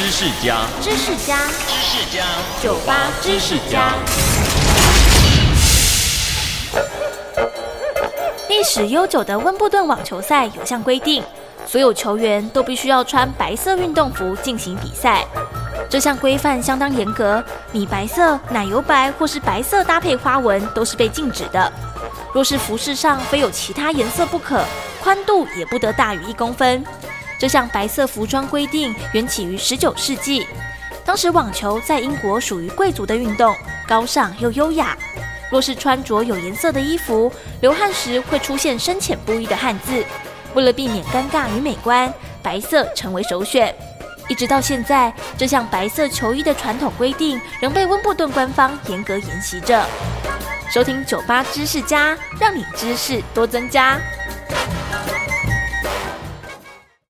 知识家，知识家，知识家，酒吧知识家。历史悠久的温布顿网球赛有项规定，所有球员都必须要穿白色运动服进行比赛。这项规范相当严格，米白色、奶油白或是白色搭配花纹都是被禁止的。若是服饰上非有其他颜色不可，宽度也不得大于一公分。这项白色服装规定缘起于十九世纪，当时网球在英国属于贵族的运动，高尚又优雅。若是穿着有颜色的衣服，流汗时会出现深浅不一的汗渍。为了避免尴尬与美观，白色成为首选。一直到现在，这项白色球衣的传统规定仍被温布顿官方严格沿袭着。收听酒吧知识家，让你知识多增加。